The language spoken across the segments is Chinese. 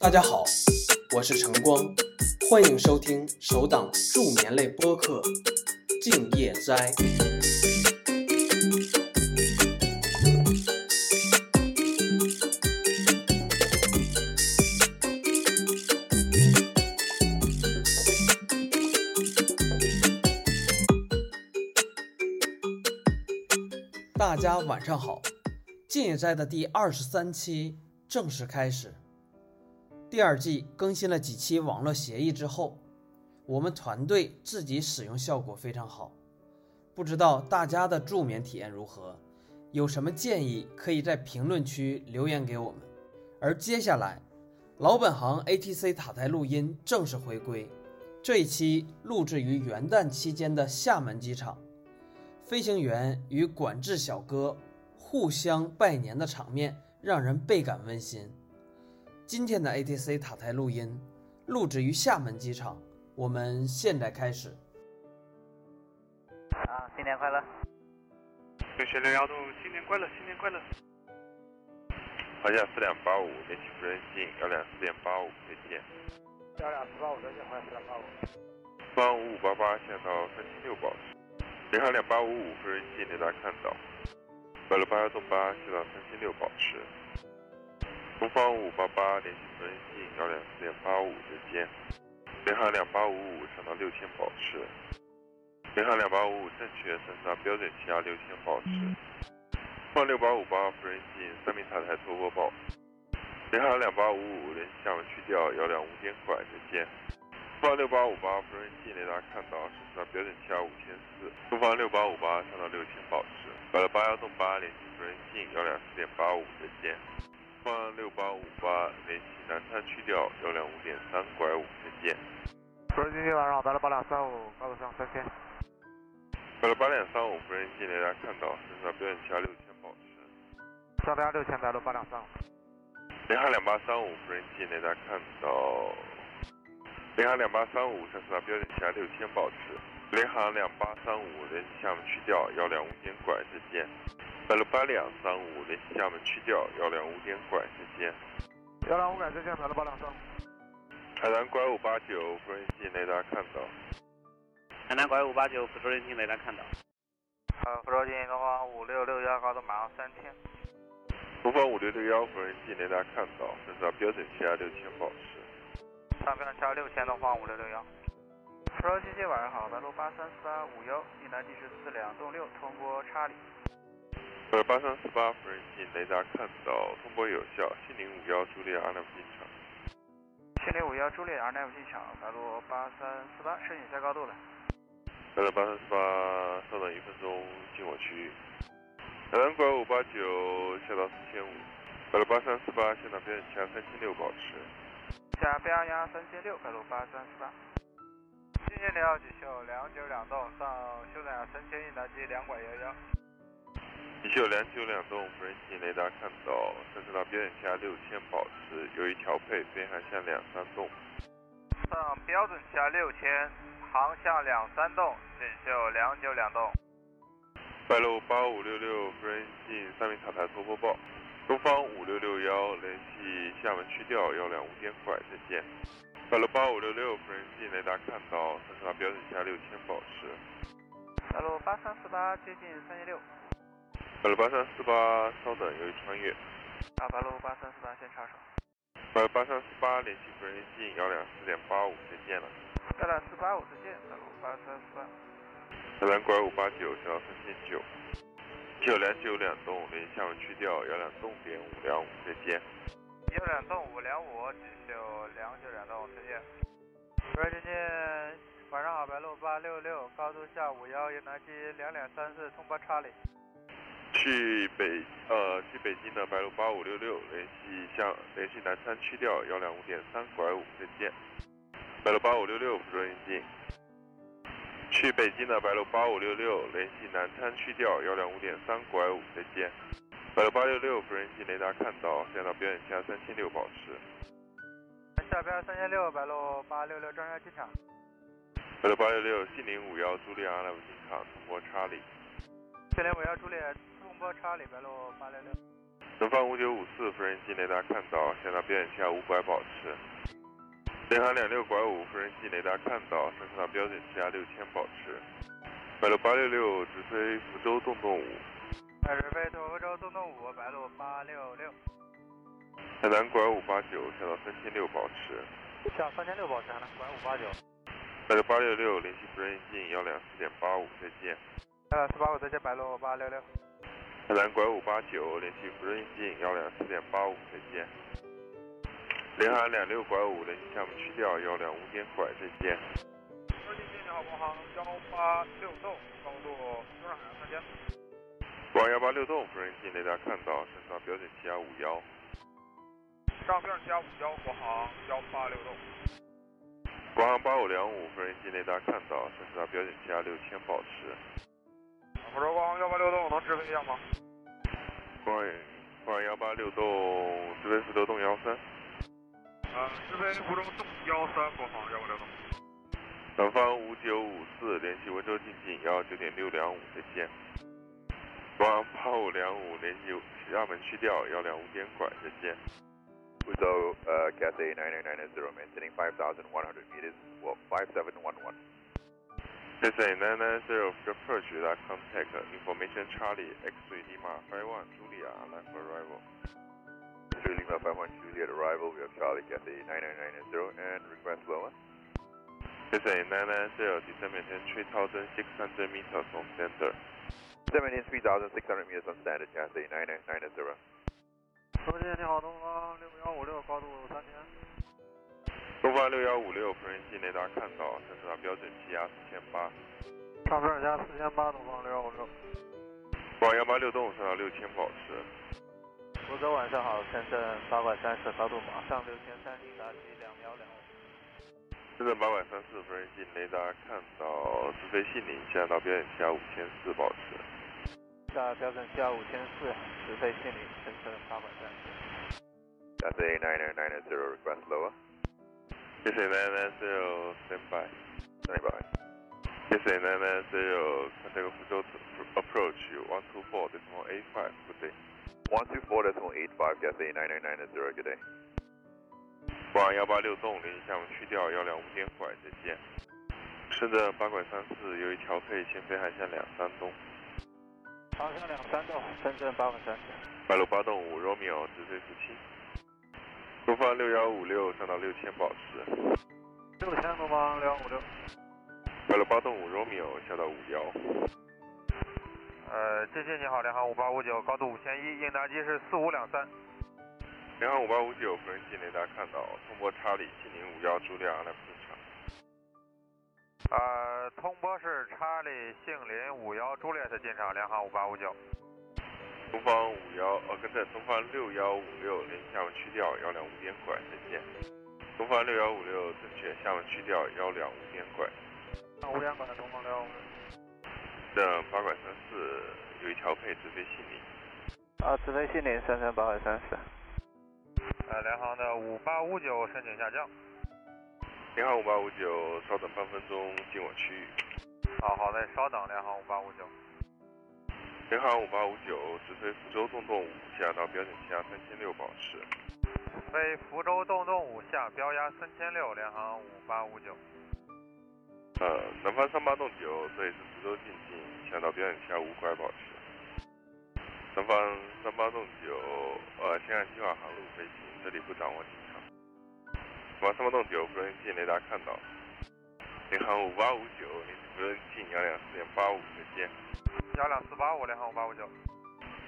大家好，我是晨光，欢迎收听首档助眠类播客《静夜斋》。大家晚上好，《静夜斋》的第二十三期正式开始。第二季更新了几期网络协议之后，我们团队自己使用效果非常好，不知道大家的助眠体验如何？有什么建议可以在评论区留言给我们。而接下来，老本行 ATC 塔台录音正式回归，这一期录制于元旦期间的厦门机场，飞行员与管制小哥互相拜年的场面让人倍感温馨。今天的 ATC 塔台录音录制于厦门机场，我们现在开始。啊，新年快乐！六七六幺度，新年快乐，新年快乐！华夏四点八五，联系无人信幺两四点八五，再见。幺两四八五，再见，华夏四点八五。三五五八八，下到三七六保持。零号两八五五，无人信雷达看到。白鹭八幺洞八，下到三七六保持。东方五五八八，联系无人信幺两四点八五，再见。零号两八五五，上到六千保持。零号两八五五，正确，升到标准气压六千保持。方六八五八，无人信三名塔台拖播报。零号两八五五，联系厦门区调幺两五点拐，再见。东方六八五八，无人信雷达看到，升到标准气压五千四。东方六八五八，上到六千保持。白鹭八幺洞八，联系无人信幺两四点八五，再见。六八五八，联系南山区调幺两五点三拐五，再见。无人今天晚上白了八两三五，高度上三千。白了八两三五，无人机雷达看到，升到标准气压六千保持。上标六千，白鹭八两三五。零号两八三五，无人机雷达看到。零航两八三五，上升到标准气压六千保持。零航两八三五，联系厦门区调幺两五点拐，再见。白鹭八两三五，联系厦门去掉幺两五点拐，再见。幺两五拐，再见，白鹭八两三五。海南拐五八九，无人信雷达看到。海南拐五八九，福州人听雷达看到。呃，福州进东方五六六幺，高度马上三千。东方五六六幺，无人信雷达看到，升到标准气压六千保持。上标气压六千，东方五六六幺。福州机械晚上好，白路八三四八五幺，一南地区四两栋六，通过查理。白鹭八三四八，无人机雷达看到，通波有效，七零五幺，朱丽阿纳夫进场。七零五幺，朱丽阿纳夫进场，白鹭八三四八，申请下高度了。白鹭八三四八，稍等一分钟，进我区域。海南拐五八九，下到四千五。白鹭八三四八，现场标准气压三千六保持。下标压三千六，白鹭八三四八。今天零幺几秀两九两栋，上修正压三千一南机两拐幺幺。一九两九两栋，无人信雷达看到，三十到标准气压六千保持，由于调配，飞航向两三栋。上标准气压六千，航向两三栋，锦绣两九两栋。白鹭八五六六，无人信三名塔台拖播报。东方五六六幺，联系厦门区调幺两五点拐，再见。白鹭八五六六，无人信雷达看到，三十到标准气压六千保持。白鹭八三四八接近三一六。白鹭八三四八，稍等，由于穿越。啊，白路八三四八先插手。白鹭八三四八，联系无人信幺两四点八五，再见了。幺两四八五再见，白路八三四八。海南拐五八九，下到三千九。九两九两栋，联系厦门区调幺两栋点五两五，再见。幺两栋五两五，九两九两栋，再见。无人接近，晚上好，白鹭八六六，高度下五幺，云南机两两三四，通波查理。去北呃去北京的白鹭八五六六，联系向联系南山区调幺两五点三拐五，再见。白鹭八五六六，福州引进。去北京的白鹭八五六六，联系南滩区调幺两五点三拐五，再见。白鹭八六六，无人信雷达看到，现到标准气压三千六保持。下标三千六，白路八六六，张家机场。白鹭八六六，信零五幺，朱丽阿拉伯机场，通过查理。四零五幺朱丽，通波查理，白鹭八六六。南方五九五四，无人机雷达看到，向到标准气压五拐保持。联航两六拐五，无人机雷达看到，升到标准气压六千保持。白鹭八六六，直飞福州洞洞五。直飞福州洞洞五，白鹭八六六。海南拐五八九，下到三千六保持。下三千六保持，海南拐五八九。白鹭八六六，联系无人机幺两四点八五，再见。幺两四八五，再见，白鹭八六六。海南拐五八九，联系无人机幺两四点八五，再见。联航两六拐五，联系项目去掉幺两五点拐，再见。国际机你好，国航幺八六栋，高度中上海岸三千。国航幺八六栋，无人机雷达看到，升到标准气压五幺。上标准气压五幺，国航幺八六栋。国航八五两五，无人机雷达看到，升到标准气压六千保持。福州国航幺八六栋，能直飞一下吗？国航国航幺八六栋，直飞福州洞幺三。呃，直飞福州洞幺三，国航幺八六栋。南方五九五四，联系温州进近幺九点六两五，再见。国航八五两五，联系厦门区调幺两五点拐，再见。福州呃 Cathay 9990 maintaining 5,100 meters, well 5711. Cathay 990 approach without contact, information Charlie, X3 Lima 51 Julia, line for arrival. X3 Lima 51 Juliet arrival, we have Charlie Cathay 9990 and request lower. Cathay 990, descend maintain 3,600 meters on center. Descend maintain 3,600 meters on standard Cathay 9990. 东机你好，东方六幺五六，高度三千。 东方六幺五六，无人机雷达看到，升到标准气压四千八。上标准气压四千八，东方六幺五六。广幺八六栋升到六千保持。福州晚上好，深圳八拐三十，高度马上六千三，应答机两秒两五。深圳八拐三四，无人机雷达看到，直飞信陵，下到标准气压五千四保持。下标准气压五千四，直飞西宁，深圳八拐三十。Cathay 9990 request lower. Cathay 990 stand by. Stand by. Cathay 990 contact 福州 approach 124 decimal 85 good day. 124.85 Cathay 9990 good day. 广幺八六栋联系厦门区调幺两五点拐，再见。深圳八拐三四，由于调配，先飞航向两三栋。航向两三栋，深圳八拐三十。白鹭八栋五 Romeo 直飞福清。东方六幺五六上到六千保持。六千东方六幺五六。白鹭八栋五 Romeo 下到五幺。呃，接近你好，联航五八五九，高度五千一，应答机是四五两三。联航五八五九，无人机雷达看到，通波查理七零五幺朱利亚来正常。呃，通波是查理杏林五幺朱列特进场，联航五八五九。东方五幺，呃，跟着东方六幺五六联系厦门区调幺两五点拐，再见。东方六幺五六正确，厦门去掉幺两五点拐。五点拐的，东方六幺五八拐三四，由于调配直飞西宁。啊，直飞西宁三三八拐三四。呃，联航的五八五九申请下降。联航五八五九，稍等半分钟进我区域。好好的，稍等，联航五八五九。联航五八五九，直飞福州洞洞五，下到标准气压三千六保持。飞福州洞洞五下标压三千六，联航五八五九。呃，南方三八洞九，这里是福州进近，下到标准气压五拐保持。南方三八洞九，呃，先按计划航路飞行，这里不掌握进场。南方三八洞九，无人机雷达看到。联航五八五九，联系无人机幺两四点八五，再见。幺两四八五，联航五八五九。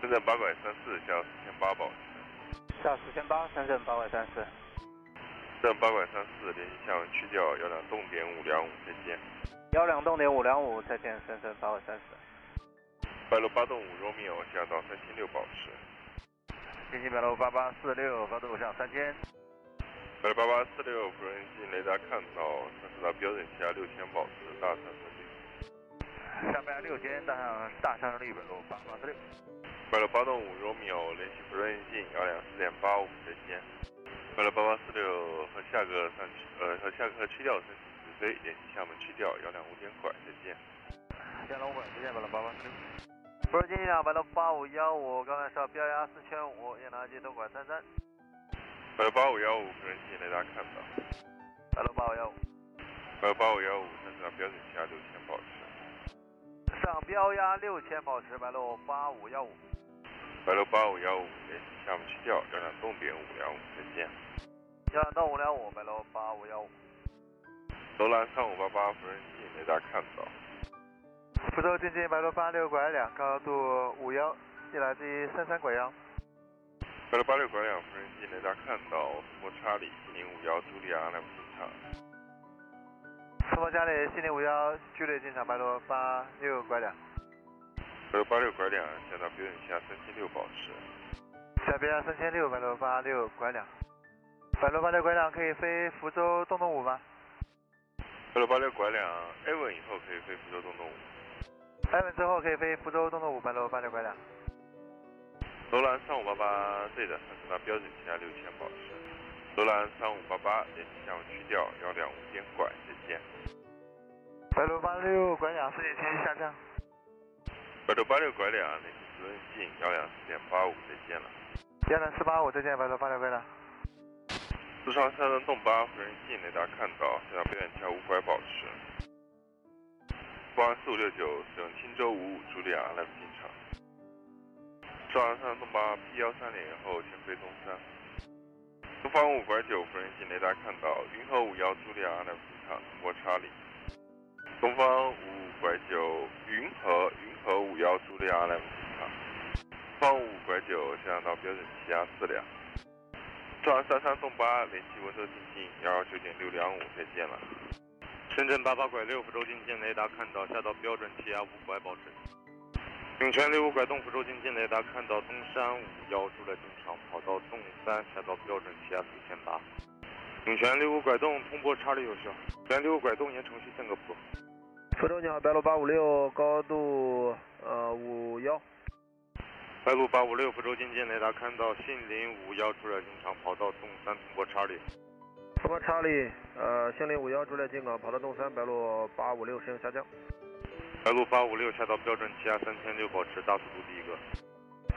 深圳八拐三四，下到四千八保持。下四千八，深圳八拐三四。深圳八拐三四，联系厦门区调幺两栋点五两五，再见。幺两栋点五两五，再见，深圳八拐三十。白鹭八栋五 Romeo 下到三千六保持。天津白鹭八八四六，高度上三千。白鹭八八四六，无人机雷达看到，升至到标准气压六千保持，大上升率。上标六千，大上大上升率白鹭八八四六。白鹭八栋五 Romeo 联系无人机幺两四点八五，再见。白鹭八八四六和下个上区呃和下个区调申请直飞，联系厦门区调幺两五点拐，再见。天龙拐，再见，白鹭八八四六。福州经济两白鹭八五幺五，刚才是标压四千五，雁南机东拐三三。白鹭八五幺五，无人机雷达看到。白鹭八五幺五。白鹭八五幺五，正常标准气压六千保持。上标压六千保持，白鹭八五幺五。白鹭八五幺五，联系项目区调幺两动点五两五，再见。幺两动五两五，白鹭八五幺五。楼兰三五八八，无人机雷达看到。福州经济白鹭八六拐两，高度五幺，一来自于三三拐幺。白鹭八六拐两，无人机雷达看到。斯摩查理七零五幺，朱莉亚阿莱姆进场。斯摩查理七零五幺，朱莉进场，白鹭八六拐两。白鹭八六拐两，下到标准气压三千六保持。下标压三千六，白鹭八六拐两。白鹭八六拐两可以飞福州东东五吗？白鹭八六拐两，A 稳以后可以飞福州东东五。A 稳之后可以飞福州东东五，白鹭八六拐两。楼兰三五八八，对的，上升到标准气压六千保持。楼兰三五八八，联系项目去掉幺两五点拐，再见。白鹭八六拐两，视线继续下降。白鹭八六拐两，联系责任信幺两四点八五，再见了。幺两四八五，再见，白鹭八六拐两。四川山东洞八，无人信雷达看到，下到标准气压五拐保持。八四五六九，使用青州五五，茱莉亚阿莱姆进场。四川山东八 P 幺三零后，先飞东山。东方五拐九，无人信雷达看到，云和五幺，茱莉亚阿莱姆进场，通过查理。东方五拐九，云和云和五幺，茱莉亚阿莱姆进场。东方五拐九，下降到标准气压四两。上三三洞八，联系温州进近幺幺九点六两五，再见了。深圳八八拐六，福州进近雷达看到，下到标准气压五拐保持。永泉六五拐东，福州进近雷达看到，东山五幺出了进场，跑到洞三，下到标准气压四千八。永泉六五拐洞，通波查理有效。永泉六五拐洞沿程序间隔谱。福州你好，白鹭八五六，高度呃五幺。白鹭八五六，福州进近雷达看到，杏林五幺出了进场，跑到洞三，通波查理。通过查理，呃，杏林五幺出来进港，跑到洞三，白鹭八五六实行下降。白鹭八五六下到标准气压三千六，保持大速度第一个。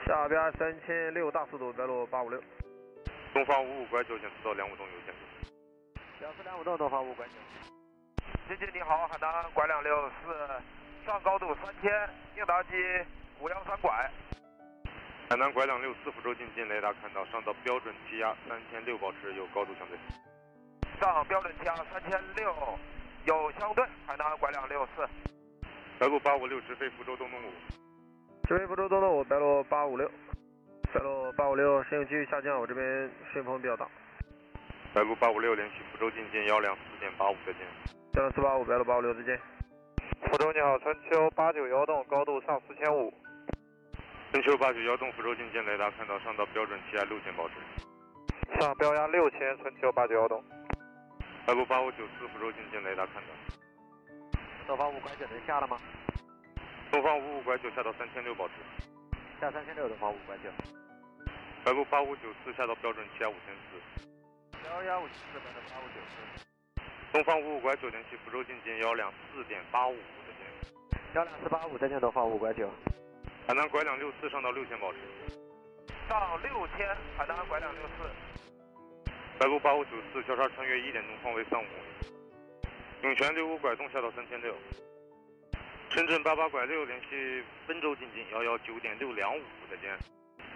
下边三千六大速度，白鹭八五六。东方五五拐九，检测到两五洞有限度。两四两五洞，东方五拐九。经济你好，海南拐两六四，上高度三千，应答机五幺三拐。海南拐两六四，福州进近雷达看到，上到标准气压三千六，保持有高度相对。上标准气压三千六，有相对，海南拐两六四。白鹭八五六直飞福州东东五。直飞福州东东五，白鹭八五六。白鹭八五六，适应继续下降，我这边顺风比较大。白鹭八五六联系福州进近幺两四点八五，再见。幺两四八五，白鹭八五六，再见。福州你好，春秋八九幺洞，高度上四千五。春秋八九幺洞，福州进近雷达看到，上到标准气压六千保持。上标压六千，春秋八九幺洞。白鹭八五九四，福州进近雷达看到。东方五拐九能下了吗？东方五五拐九下到三千六保持。下三千六，东方五拐九。白鹭八五九四下到标准气压五千四。幺幺五七四，白鹭八五九四。东方五五拐九联系福州进近幺两四点八五，再见。幺两四八五，再见，东方五拐九。海南拐两六四上到六千保持。上六千，海南拐两六四。白鹭八五九四交叉穿越一点钟方位三五公里。永泉六五拐洞下到三千六。深圳八八拐六联系温州进近幺幺九点六两五，再见。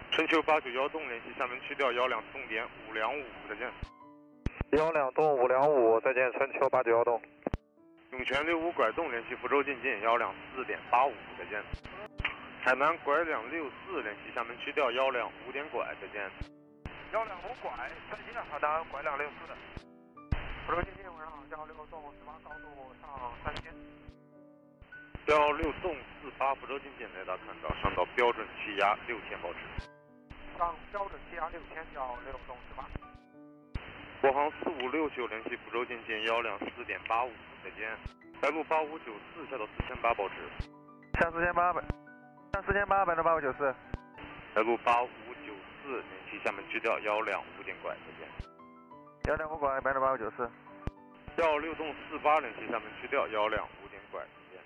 春秋八九幺洞联系厦门区调幺两洞点五两五，再见。幺两洞五两五，再见，春秋八九幺洞。涌泉六五拐洞联系福州进近幺两四点八五，再见。海南拐两六四联系厦门区调幺两五点拐，再见。幺两五拐，再见，海南拐两六四。福州进近晚上好，幺六洞十八高度上三千。幺六洞四八福州进近雷达看到，上到标准气压六千保持。上标准气压六千，幺六洞十八。国航四五六九联系福州进近幺两四点八五，再见。白鹭八五九四下到四千八保持。下四千八百，下四千八百到八五九四。白鹭八五九四联系厦门支调幺两五点拐，再见。幺两五拐，百分八五九四。幺六栋四八零七厦门去掉幺两五点拐，再见。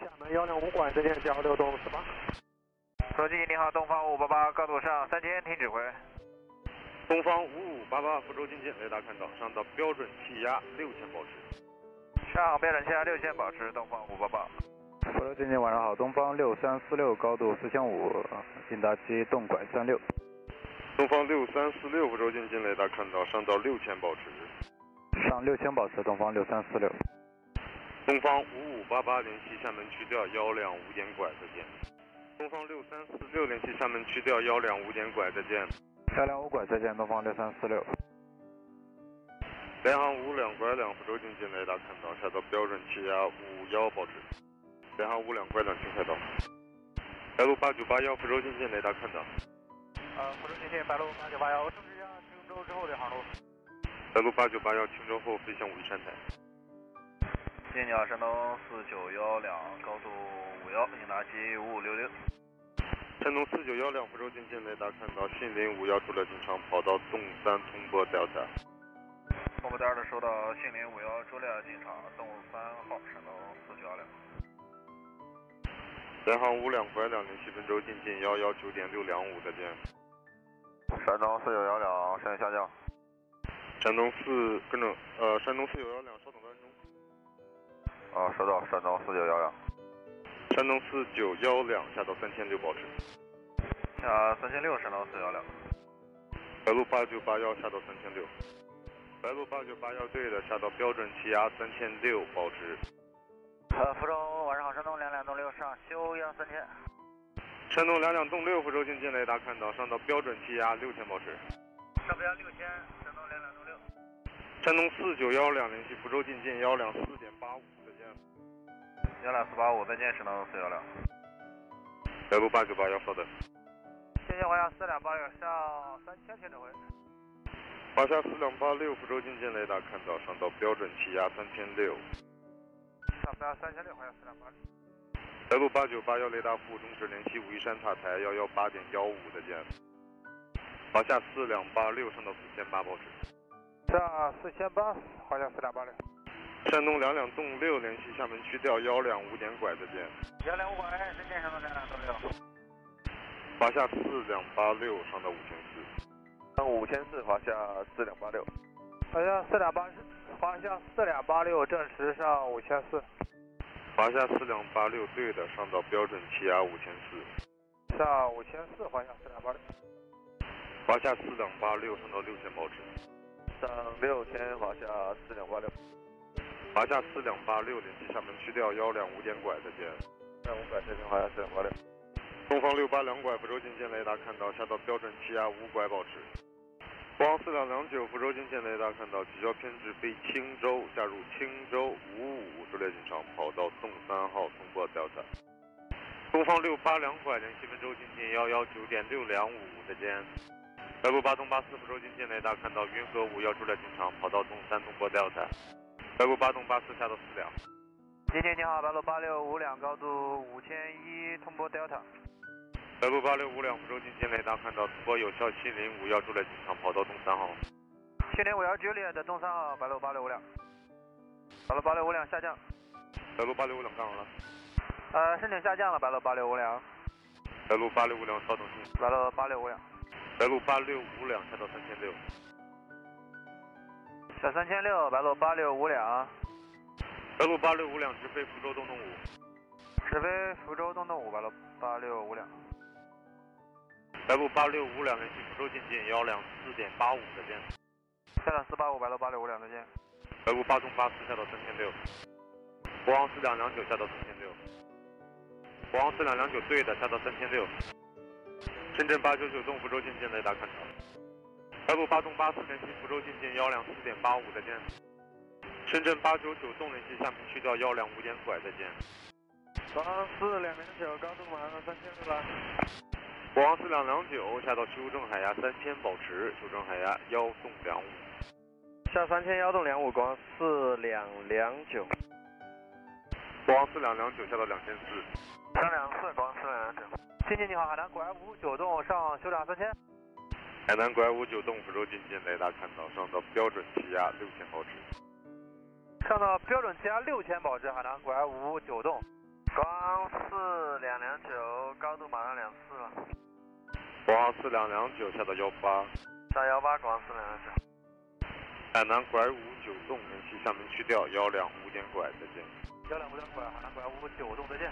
厦门幺两五拐，再见，校六栋四八。手机你好，东方五八八，高度上三千，听指挥。东方五五八八，福州进近，雷达看到，上到标准气压六千，保持。上标准气压六千，保持，东方五八八。福州进近，晚上好，东方六三四六，高度四千五，进达机动拐三六。东方六三四六，福州进近，雷达看到，上到六千，保持。上六千，保持，东方六三四六。东方五五八八，联系厦门区调幺两五点拐，再见。东方六三四六，联系厦门区调幺两五点拐，再见。幺两五拐，再见，东方六三四六。联航五两拐两，福州进近，雷达看到，下到标准气压五幺，保持。联航五两拐两，请开到。白鹭八九八幺，福州进近，雷达看到。呃，福州进近，白鹭八九八幺，正式向青州之后的航路。白鹭八九八幺，青州后飞向武夷山台。进近你好，山东四九幺两，高度五幺，应答机五五六六。山东四九幺两，福州进近，雷达看到，信林五幺出了进场，跑道东三，通波 Delta。通波 Delta 收到，信林五幺出了进场，东三号，山东四九幺两。联航五两拐两，联系温州进近幺幺九点六两五，再见。山东四九幺两，向下降。山东四跟着呃，山东四九幺两，稍等三分钟。啊，收到，山东四九幺两。山东四九幺两下到三千六，保持。下三千六，山东四幺两。白鹭八九八幺下到三千六。白鹭八九八幺对的，下到标准气压三千六，保持。呃，福州晚上好，山东两两栋六上修压三千。山东两两栋六，福州进近雷达看到，上到标准气压六千，保持。上标六千，山东两两栋六。山东四九幺两联系福州进近幺两四点八五，再见。幺两四八五，再见，山东四幺两。白鹭八九八幺，稍等。谢谢华夏四两八六向三千，请指挥。华夏四两八六，福州进近雷达看到，上到标准气压三千六。上标三千六，华夏四两八六。白鹭八九八幺雷达服务中止，联系武夷山塔台幺幺八点幺五，再见。华夏四两八六上到四千八，保持。上四千八，华夏四两八六。山东两两栋六联系厦门区调幺两五点拐，再见。幺两五拐，再见，山东两两栋六。华夏四两八六上到五千四。上五千四，华夏四两八六。华夏四两八，华夏四两八六正时上五千四。华夏四两八六对的，上到标准气压五千四。上五千四，华夏四两八六。华夏四两八六上到六千，保持。上六千，华夏四两八六。华夏四两八六联系厦门区调幺两五点拐，再见。两五拐，再见，华夏四两八六。东方六八两拐，福州进近雷达看到，下到标准气压五拐，保持。国航四两两九，福州进近雷达看到，取消偏置飞青州，下入青州五五，朱列进场，跑道东三号，通过 Delta。东方六八两拐，联系温州进近幺幺九点六两五，再见。白鹭八东八四，福州进近雷达看到，云和五幺朱列进场，跑道东三，通过 Delta。白鹭八东八四下到四两。今天你好，白鹭八六五两，高度五千一，通过 Delta。白鹭八六五两，福州进近雷达看到，通波有效，七零五幺朱列机场，跑道东三号。七零五幺 Juliet 的东三号，白鹭八六五两。白鹭八六五两下降。白鹭八六五两干好了？呃，申请下降了，白鹭八六五两。白鹭八六五两稍等静。白鹭八六五两。白鹭八六五两下到三千六。下三千六，白鹭八六五两。白鹭八六五两直飞福州东东五。直飞福州东东五，白鹭八六五两。白鹭八六五两联系福州进近幺两四点八五，再见。下两四八五，白鹭八六五两，再见。白鹭八中八四下到三千六。国航四两两九下到三千六。国航四两两九对的，下到三千六。深圳八九九东福州进近雷达看到。白鹭八中八四联系福州进近幺两四点八五，再见。深圳八九九东联系厦门去掉幺两五点拐，再见。国航四两零九，高度马上三千六了。国航四两两九下到修正海压三千，保持修正海压幺洞两五。下三千幺洞两五，国航四两两九。国航四两两九下到两千四。三两四，国航四两两九。进近你好，海南拐五九洞上修正三千。海南拐五九洞福州进近雷达看到，上到标准气压六千，保持。上到标准气压六千，保持海南拐五九洞。国航四两两九，高度马上两四了。国航四两两九下到幺八。下幺八，国航四两两九。海南拐五九栋，联系厦门区调幺两五点拐，再见。幺两五点拐，海南拐五九栋，再见。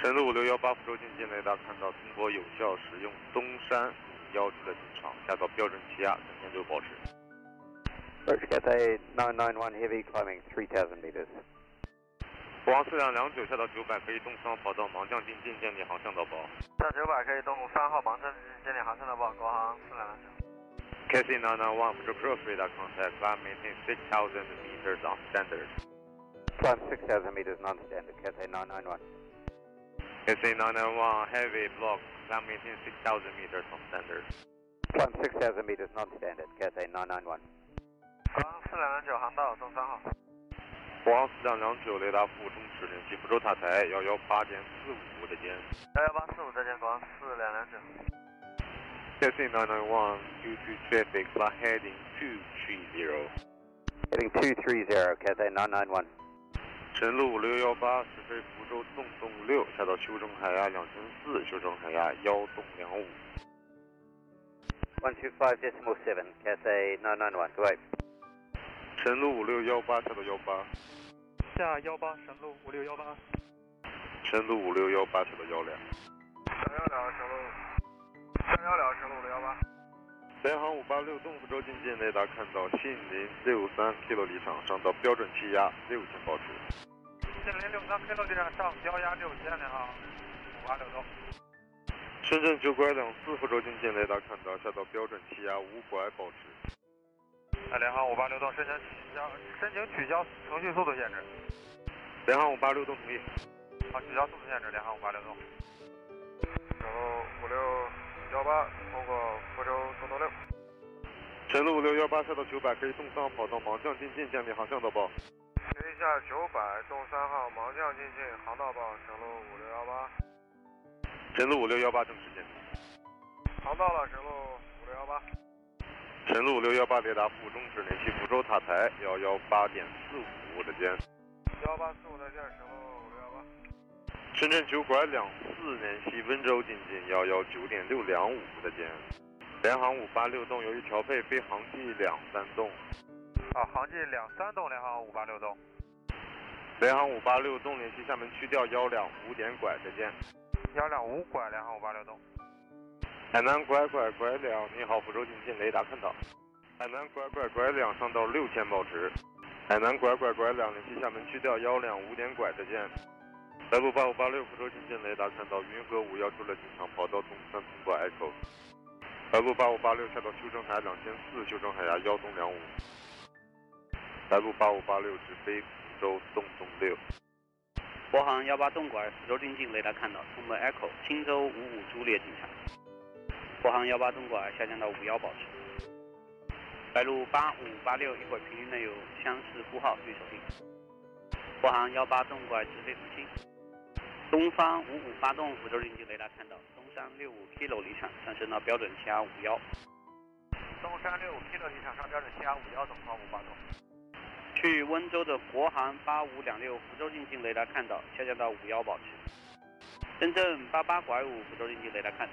成都五六幺八福州进近雷达看到中国有效使用东山幺七的进场，下到标准气压整天就保持。Roger, Cathay 991 Heavy climbing 3,000 meters. 国航四两两九下到九百，可以动三跑道盲降进近建立航向导报。下九百可以动三号盲降进近建立航向导报，国航四两两九。KC 991 for approach radar contact, climb maintain 6,000 meters on standard. Climb 6,000 meters non-standard, Cathay 991. KC 991 heavy block, climb maintain 6,000 meters on standard. Climb 6,000 meters non-standard, Cathay 991. 国航四两两九航道东三号。国航四两两九雷达服务中止，联系福州塔台幺幺八点四五，再见。幺幺八四五再见，国航四两两九。KC 991 22 traffic, fly heading 230. Heading 230, Cathay 991. 神路五六幺八直飞福州洞洞六，下到修正海压两千四，修正海压幺洞两五。125.7, Cathay 991, go ahead. 神路五六幺八下到幺八，下幺八神路五六幺八。神路五六幺八下到幺两。三幺两神路，三幺两神路五六幺八。联航五八六东福州进近雷达看到信林六三 kilo 离场，上到标准气压六千保持。信林六三 kilo 地上上标压六千，联航五八六东。深圳九拐两四福州进近雷达看到下到标准气压五拐保持。哎，联航五八六东申请取消，申请取消程序速度限制。联航五八六东同意。好，取消速度限制，联航五八六东。然后五六幺八通过福州东东六。神路五六幺八赛道九百，可以动三号跑道盲降进近建立航向导报。可以下九百动三号盲降进近航道报，神路五六幺八。神路五六幺八正式建立。航道了，神路五六幺八。神路五六幺八雷达服务中止，联系福州塔台幺幺八点四五，的间。幺八四五再见，神路五六幺八。深圳九拐两四联系温州进近幺幺九点六两五，的间。联航五八六栋由于调配飞航迹两三栋。啊，航迹两三栋，联航五八六栋。联航五八六栋联系厦门区调幺两五点拐，再见。幺两五拐，联航五八六栋。海南拐拐拐两，你好，福州进近雷达看到。海南拐拐拐两上到六千保持。海南拐拐拐两联系厦门区调幺两五点拐，再见。白鹭八五八六福州进近雷达看到云和五幺出了进场，跑道东三通过 Echo。白鹭八五八六下到修正海两千四，修正海压幺东两五。白鹭八五八六直飞福州洞洞六。国航幺八东拐福州进近雷达看到，通过 Echo 青州五五朱列机场。国航幺八中拐下降到五幺保持。白鹭八五八六一会儿频率内有相似呼号，预守定。国航幺八中拐直飞福清。东方五五发动福州进近雷达看到，东山六五 kilo 离场，上升到标准气压五幺。东山六五 kilo 离场上标准气压五幺，东方五八栋。去温州的国航八五两六福州进近雷达看到，下降到五幺保持。深圳八八拐五福州进近雷达看到，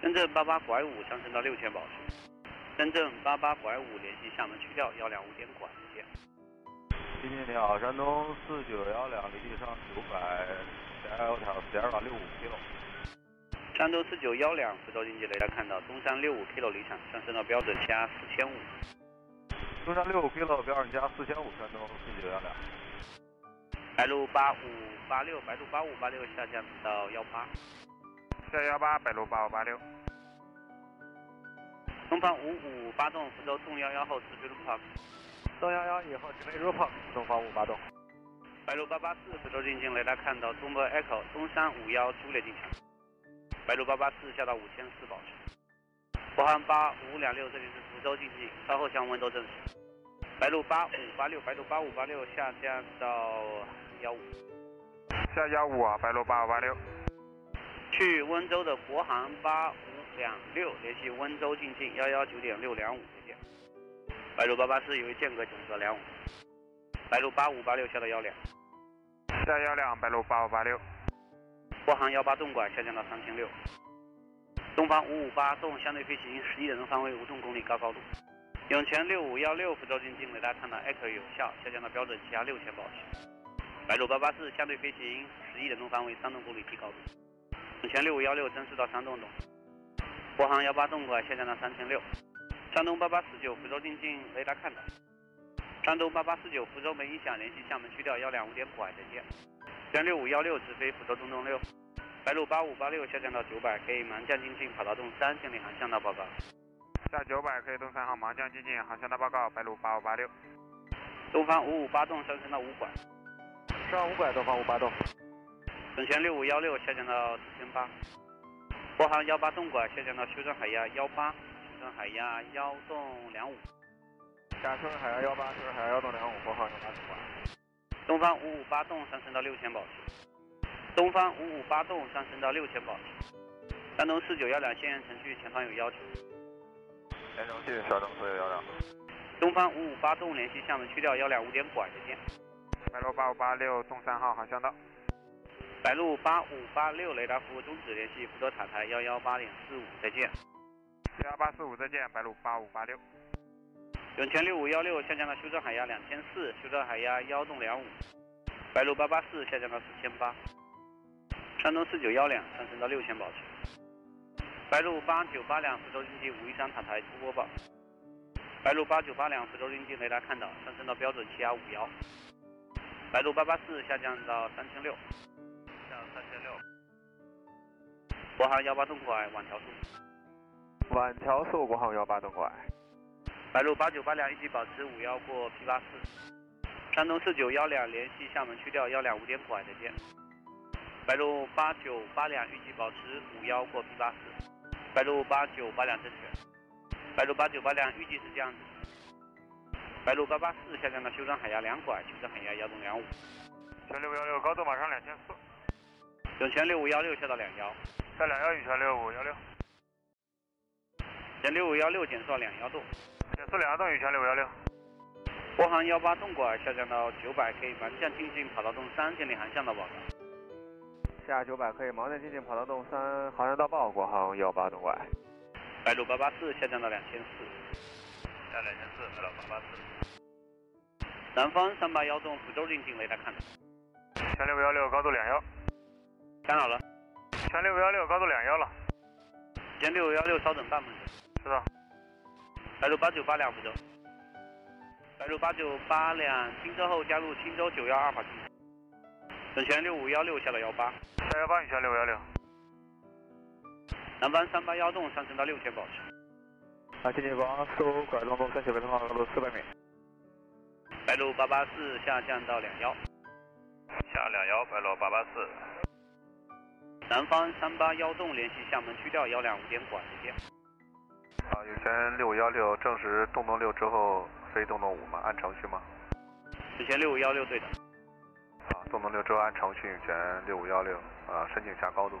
深圳八八拐五上升到六千保持。深圳八八拐五联系厦门区调幺两五点拐，再见。基地你好，山东四九幺两离地上九百，加油条十二码六五 kilo。山东四九幺两福州经济雷达看到，东山六五 kilo 离场，上升到标准加四千五。东山六五 kilo 标准加四千五，山东四九幺两。白鹭八五八六，白鹭八五八六下降到幺八。下幺八，白鹭八五八六。东方五五八栋福州洞幺幺后直飞路跑。东幺幺以后直飞路跑东方五八栋。白鹭八八四福州进近雷达看到东北 Echo 东山五幺朱列进场。白鹭八八四下到五千四保持。国航八五两六这里是福州进近，稍后向温州证实。白鹭八五八六，白鹭八五八六下降到幺五。下幺五啊，白鹭八五八六。去温州的国航八五两六联系温州进近幺幺九点六两五，再见。白鹭八八四由于间隔减速两五。白鹭八五八六下到幺两。下幺两，白鹭八五八六。国航幺八动管下降到三千六。东方五五八动相对飞行十一点钟方位五洞公里高高度。永泉六五幺六福州进近雷达看到 Echo 有效，下降到标准气压六千保持。白鹭八八四相对飞行十一点钟方位三动公里低高度。涌泉六五幺六增势到山洞东。国航幺八动拐下降到三千六。山东八八四九福州进近雷达看到。山东八八四九福州没影响，联系厦门去掉幺两五点拐再见。全六五幺六直飞福州东洞六。白鹭八五八六下降到九百，可以盲降进近跑道洞三，建立航向道报告。下九百可以东三号盲降进近，航向道报告，白鹭八五八六。东方五五八洞上升到五拐。上五拐，东方五八洞。本泉六五幺六下降到四千八。国航幺八洞拐下降到修正海压幺八，修正海压幺洞两五。下修正海压幺八，修正海压幺洞两五，国航幺八洞拐。东方五五八洞上升到六千保持。东方五五八洞上升到六千保持。山东四九幺两线程序，前方有要求。连程序，山东四九幺两。东方五五八洞联系厦门去掉幺两五点拐再见。白鹭八五八六东三号航向道。白鹭八五八六雷达服务终止，联系福州塔台幺幺八点四五再见。幺八四五再见，白鹭八五八六。永泉六五幺六下降到修正海压两千四，修正海压幺洞两五。白鹭八八四下降到四千八。山东四九幺两上升到六千保持。白鹭八九八两福州经济五一三塔台出播报。白鹭八九八两福州经济雷达看到，上升到标准气压五幺。白鹭八八四下降到三千六。下三千六。国航幺八洞拐晚调速。晚调速，国航幺八洞拐。白鹭八九八两预计保持五幺过 P 八四。山东四九幺两联系厦门去掉幺两五点拐再见。白鹭八九八两预计保持五幺过 P 八四。白鹭八九八两正确。白鹭八九八两预计是这样子。白鹭八八四下降到修正海压两拐，修正海压幺洞两五。全六五幺六高度马上两千四。涌泉六五幺六下到两幺。下两幺，涌泉六五幺六。全六五幺六减速到两幺度。减速两幺度，涌泉六五幺六。国航幺八洞拐下降到九百，可以盲降进近跑道洞三，建立航向到报告。下九百可以盲降进近跑道洞三，航向到报，国航幺八洞拐。白鹭八八四下降到两千四。下两千四，白鹭八八四。南方三八幺洞福州进近雷达看到。全六五幺六高度两幺。干扰了。全六五幺六高度两幺了。全六五幺六稍等半分钟。知道。白鹭八九八两福州。白路八九八两青州后加入青州九幺二法进场。本泉六五幺六下到幺八。下幺八，涌泉六五幺六。南方三八幺洞上升到六千保持。啊，进近方四五拐东东三九北通号高度四百米。白鹭八八四下降到两幺。下两幺，白鹭八八四。南方三八幺洞联系厦门区调幺两五点管再见。啊，有前六五幺六证实洞洞六之后飞洞洞五吗？按程序吗？涌泉六五幺六对的。啊，洞洞六之后按程序，涌泉六五幺六啊，申请下高度。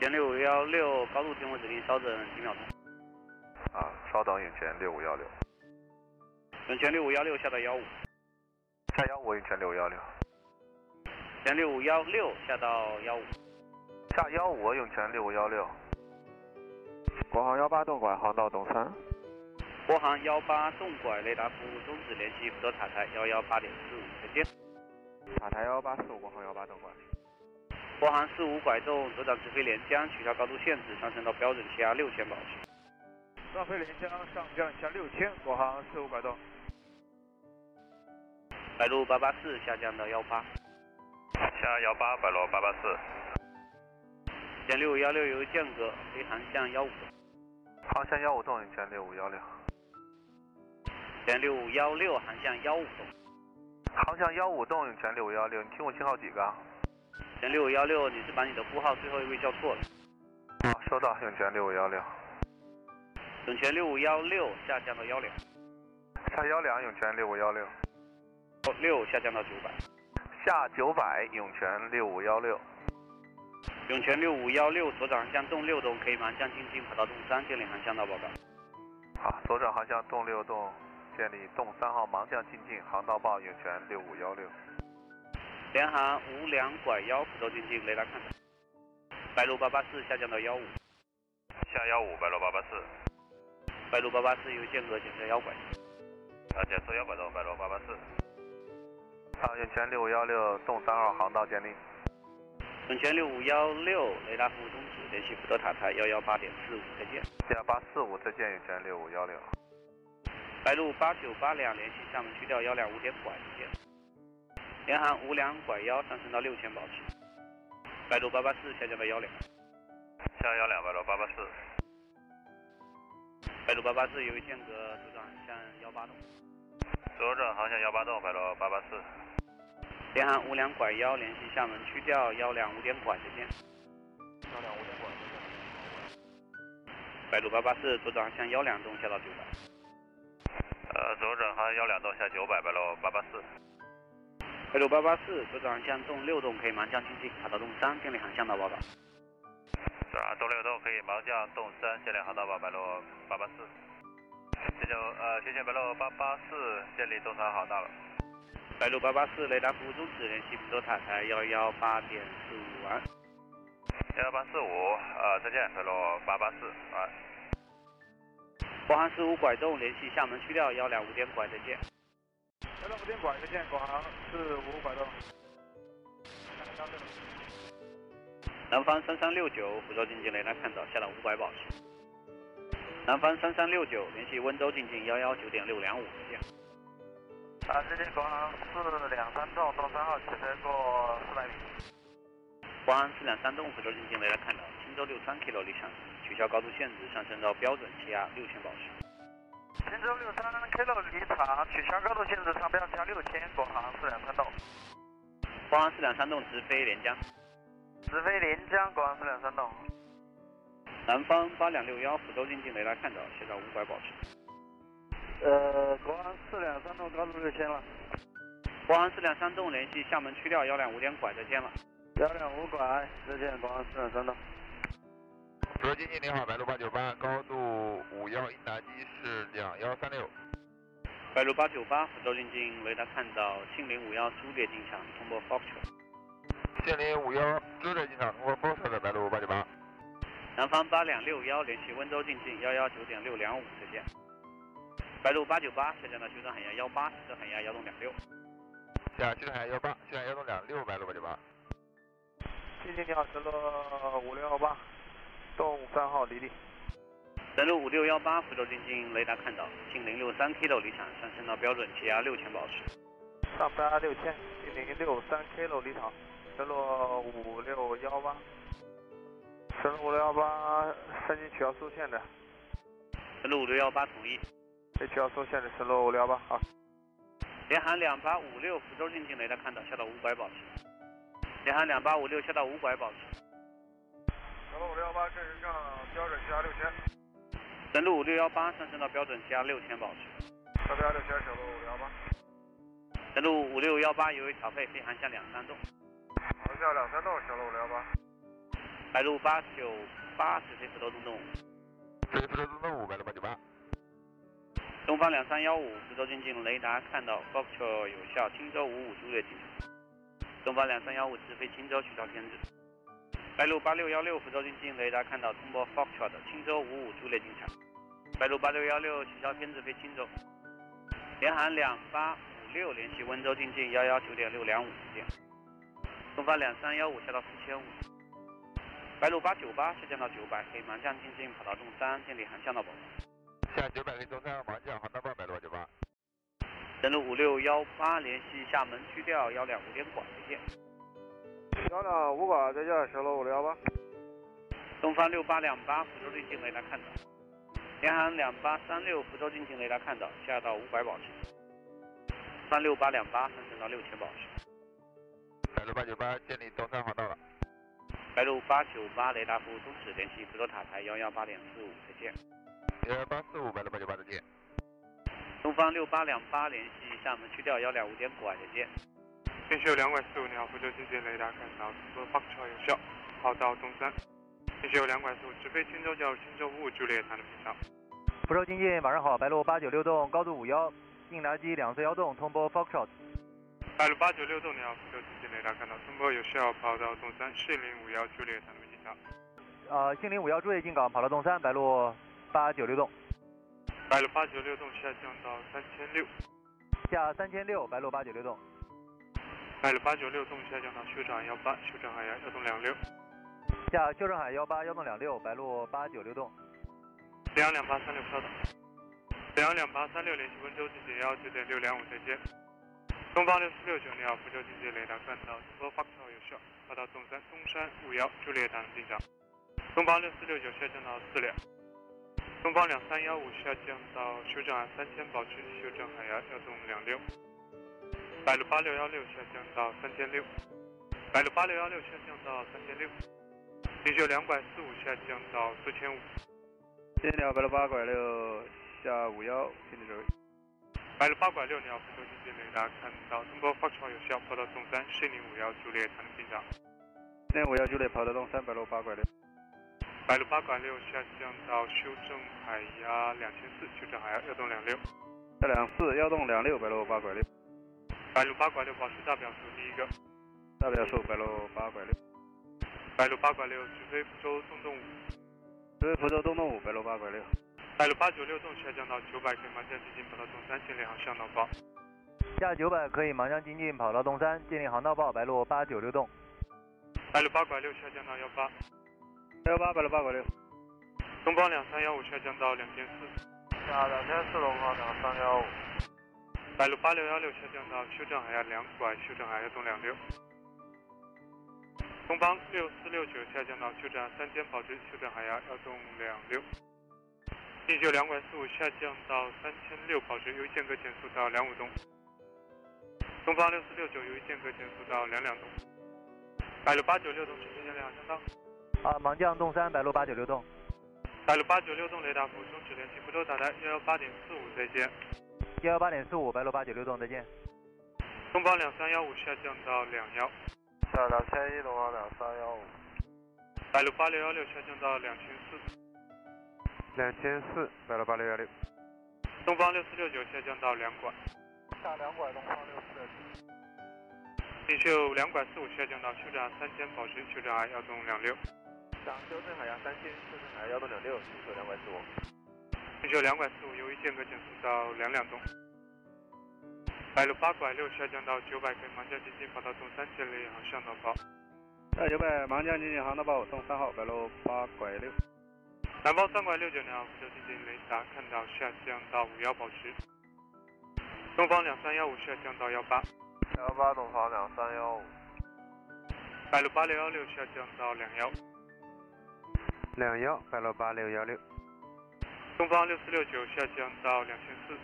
前六五幺六高度听我指令，稍等几秒钟。啊，稍等，涌泉六五幺六。涌泉六五幺六下到幺五。下幺五，涌泉六五幺六。前六五幺六下到幺五。下幺五，涌泉六五幺六。国航幺八洞拐航道东三。国航幺八洞拐雷达服务终止，联系福州塔台幺幺八点四五，再见。塔台幺八四五，国航幺八洞拐。国航四五拐洞左转直飞连江，取消高度限制，上升到标准气压六千保持。上飞连江，上降下六千，国航四五拐洞。白鹭八八四下降到幺八。下幺八，白鹭八八四。前六五幺六由间隔飞航向幺五洞。航向幺五洞，涌泉六五幺六。前六五幺六航向幺五洞。航向幺五洞，涌泉六五幺六，你听我信号几个？前六五幺六，你是把你的呼号最后一位叫错了。好，收到，永泉六五幺六。永泉六五幺六下降到幺两。下幺两，永泉六五幺六。六下降到九百。下九百，永泉六五幺六。涌泉六五幺六左转向动六栋，可以盲向进近跑道洞三，建立航向道报告。好，左转航向洞六栋，建立洞三号盲向进近航道报，涌泉六五幺六。联航五两拐幺，福州进近，雷达看到。白鹭八八四下降到幺五。下幺五，白鹭八八四。白鹭八八四有间隔减速幺拐。啊，减速幺拐洞，白鹭八八四。好，涌泉六五幺六，东三号航道建立。远泉六五幺六，雷达服务终止，联系福州塔台幺幺八点四五，再见。幺八四五，再见，远泉六五幺六。白鹭八九八两，联系厦门区调幺两五点拐，再见。联航五两拐幺，上升到六千，保持。白鹭八八四下降到幺两。下幺两，白鹭八八四。白鹭八八四由于间隔左转向幺八栋。左转航向幺八栋，白鹭八八四。联航五两拐幺，联系厦门去掉幺两五点拐，再见。幺两五点拐，再见。白鹭八八四左转向幺两洞下到九百。呃，左转航幺两洞下九百，白鹭八八四。白鹭八八四左转向洞六洞可以盲降进近，跑道洞三，建立航向道报告。是啊，洞六洞可以盲降洞三，建立航道报，白鹭八八四。谢谢呃，谢谢白鹭八八四，建立洞三航道了。白鹭八八四雷达服务终止，联系福州塔台幺幺八点四五完。幺幺八四五，呃，再见，白鹭八八四完。国航四五拐洞，联系厦门区调幺两五点拐，再见。幺两五点拐，再见，国航四五拐洞。南方三三六九，福州进近雷达看到，下了五拐保持。南方三三六九，联系温州进近幺幺九点六两五，再见。啊，这边国航四两三栋，东三号起飞过四百米。国航四两三栋，福州进近雷达看到，青州六三 kilo 离场，取消高度限制，上升到标准气压六千保持。青州六三 kilo 离场，取消高度限制，上标加六千，国航四两三栋。国航四两三栋直飞连江。直飞连江，国航四两三栋。南方八两六幺，福州进近雷达看到，下到五百保持。呃，国航四两三栋高度六千了。国航四两三栋联系厦门区调幺两五点拐，再见了。幺两五拐，再见，国航四两三栋。福州进近你好，白鹭八九八，高度五幺，应答机是两幺三六。白鹭八九八，福州进近雷达看到，庆零五幺朱列进场，通过 Foxtrot。庆零五幺朱列进场，通过 Foxtrot 的白鹭八九八。南方八两六幺联系温州进近幺幺九点六两五，再见。白鹭八九八下降到修正海压幺八，修正海压幺洞两六。下修正海压幺八，西正海压幺洞两六，白鹭八九八。谢谢你好，神鹿五六幺八，东三号离地。神鹿五六幺八，福州进近雷达看到，庆零六三 kilo 离场，上升到标准气压六千保持。上标六千，庆零六三 kilo 离场，神鹿五六幺八。神鹿五六幺八，申请取消速限的。神鹿五六幺八同意。被取消速限制，神鹿五六幺八，好。联航两八五六，福州进近雷达看到，下到五拐保持。联航两八五六下到五拐保持。神鹿五六幺八正式上标准气压六千。神路五六幺八上升到标准气压六千保持。上标六千，神路五六幺八。神路五六幺八由于调配飞航向两三栋。航向两三栋，神路五六幺八。白鹭八九八直飞福州东东五。直飞福州东东五，白鹭八九八。东方两三幺五，福州进近雷达看到 Foxtrot 有效，青州五五朱列进场。东方两三幺五直飞青州取消偏置。白鹭八六幺六，福州进近雷达看到通过 Foxtrot 青州五五朱列进场。白鹭八六幺六取消偏置飞青州。联航两八五六联系温州进近幺幺九点六两五再见。东方两三幺五下到四千五。白鹭八九八下降到九百，可以盲降进近跑道洞三，建立航向道报告。下九百零东三号盲降，航道报白鹭八九八。登陆五六幺八，联系厦门区调幺两五点管，再见。幺两五管，再见，神鹿五六幺八。东方六八两八，福州进近雷达看到。联航两八三六，福州进近雷达看到，下到五百保持。三六八两八，上升到六千保持。白鹭八九八，建立东三航道了。白鹭八九八，雷达服务终止，联系福州塔台幺幺八点四五，再见。幺幺八四五，白鹭八九八，再见。东方六八两八，联系厦门区调幺两五点拐，再见。天秀两拐四五，你好，福州进近雷达看到，通过 Foxtrot 有效，跑道东三。天秀两拐四五，直飞青州叫青州五五朱列塔的频道。福州经济，晚上好，白鹭八九六栋，高度五幺，应答机两四幺栋，通波 Foxtrot。白鹭八九六栋，你好，福州经济雷达看到，通波有效跑到东三，四零五幺朱丽叶塔路机场。呃，星零五幺朱叶进港，跑到东三，白鹭八九六栋。白鹭八九六栋下降到三千六。下三千六，白鹭八九六栋。白鹭八九六栋下降到修正海幺八，修正海幺幺栋两六。下修正海幺八幺栋两六，白鹭八九六栋。两两八三六稍等。两两八三六联系温州地铁幺九点六两五再见。东方六四六九你好，福州经济雷达看到，中国发炮有效，发到东山东山五幺朱丽叶塔路机场。东方六四六九下降到四两。东方两三幺五下降到修正海三千，保持修正海幺幺栋两六。白鹭八六幺六下降到三千六。白鹭八六幺六下降到三千六。锦绣两拐四五下降到四千五。谢谢你好，白鹭八拐六下五幺，请你指挥。白鹭八拐六，你好，福州经济雷达看到中国发炮有效，跑到东三四零五幺朱丽叶塔能机场。四零五幺朱丽跑到东山，白鹭八拐六。白鹭八拐六下降到修正海压两千四，修正海压幺栋两六。幺两四幺栋两六，白鹭八拐六。白鹭八拐六保持大表数第一个。大表数白鹭八拐六。白鹭八拐六直飞福州东东五。直飞福州东东五，白鹭八拐六。白鹭八九六栋下降到九百，可以盲降进近跑到东三，建立航向导报。下九百可以盲降进近跑到东三，建立航道报，白鹭八九六栋。白鹭八拐六下降到幺八。幺八，白鹭八拐六。东方两三幺五下降到两千四。下两千四，东方两三幺五。白鹭八六幺六下降到修正海压两拐，修正海压东两六。东方六四六九下降到修正三千，保持修正海压幺东两六。锦绣两拐四五下降到三千六，保持由于间隔减速到两五东。东方六四六九由于间隔减速到两两东。白鹭八九六东直线建立航向道。啊，盲降东三，白鹭八九六栋。白鹭八九六栋雷达服务中止联系福州塔台幺幺八点四五再见。幺幺八点四五，白鹭八九六栋再见。东方两三幺五下降到两幺。下两千一，东方两三幺五。白鹭八六幺六下降到两千四。两千四，白鹭八六幺六。东方六四六九下降到两拐。下两拐，东方六四六九。锦绣两拐四五下降到修正海三千，保持修正海幺栋两六。下修正海洋三千，修正海洋幺六两六，锦绣两拐四五。锦绣两拐四五由于间隔减速到两两栋。白路八拐六下降到九百，可以盲降进近跑到东三，建立航向导报。在九百盲降进近航道报，送三号，白路八拐六。南方三拐六九，你好，福州经济雷达看到下降到五幺，保持。东方两三幺五下降到幺八。幺八，东方两三幺五。白路八六幺六下降到两幺。两幺，白鹭八六幺六。东方六四六九下降到两千四。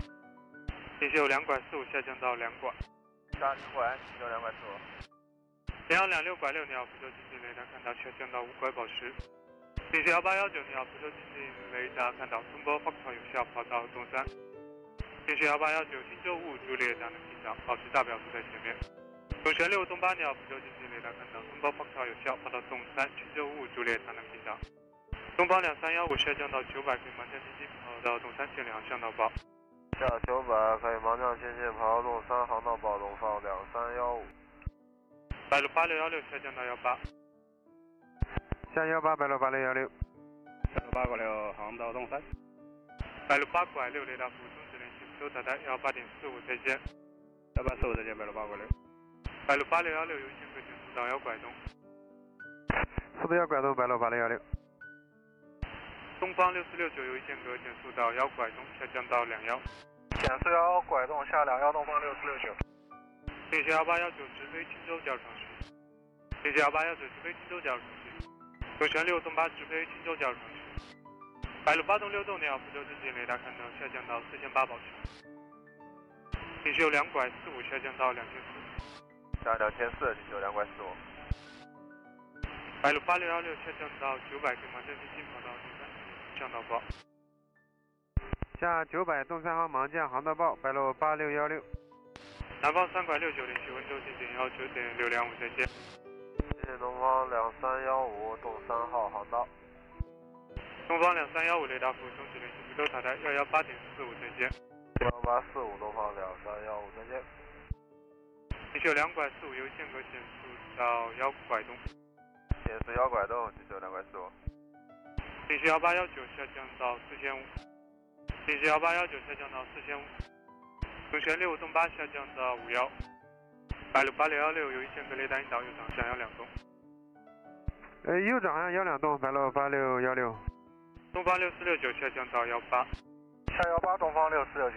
锦绣两拐四五下降到两拐。下两拐，锦绣两拐四五。两幺两六拐六，你好，福州经济雷达看到下降到五拐，保持。锦绣幺八幺九，你好，福州经济雷达看到中波发炮有效，跑到东山。锦绣幺八幺九，新洲五朱丽叶达能机场，保持大表数在前面。永泉六东八，你好，福州经济雷达看到中波发炮有效，跑到东三，新洲五朱丽叶达能机场。东方两三幺五下降到九百，可以盲降进近跑到东三，建立航向导报。下九百可以盲降进近跑到东三，航道报东方两三幺五。白路八六幺六下降到幺八。下幺八，白路八六幺六。白路八拐六，航道东三。白路八拐六雷达服务中指联系福州塔台幺八点四五再见。幺八四五再见，白路八拐六。白路八六幺六由间隔减速到幺拐东。四四幺拐东，白路八六幺六。东方六四六九由于间隔减速到幺拐东，下降到两幺。减速幺拐东下两幺，东方六四六九。锦绣幺八幺九直飞青州角城区。锦绣幺八幺九直飞青州角城区。永泉六东八直飞青州角城区。白鹭八栋六栋，你好，福州之间雷达看到下降到四千八保持。锦绣两拐四五下降到两千四。下两千四，锦绣两拐四五。白鹭八六幺六下降到九百，可以盲降进近跑到东三，向导报。下九百东三号盲降航道报，白鹭八六幺六。南方三拐六九零去温州进行幺九点六两五再见。谢谢东方两三幺五东三号航道。东方两三幺五雷达服务中指联系福州塔台幺幺八点四五再见。幺八四五东方两三幺五再见。锦地球两拐四五，由间隔减速到幺拐东。减速幺拐东，地球两拐四五。地球幺八幺九下降到四千五。地球幺八幺九下降到四千五。中旋六东八下降到五幺。白鹭八六幺六，由于间隔雷达引导，右转向幺两栋。呃，右转向幺两栋，白鹭八六幺六。东方六四六九下降到幺八。下幺八，东方六四六九。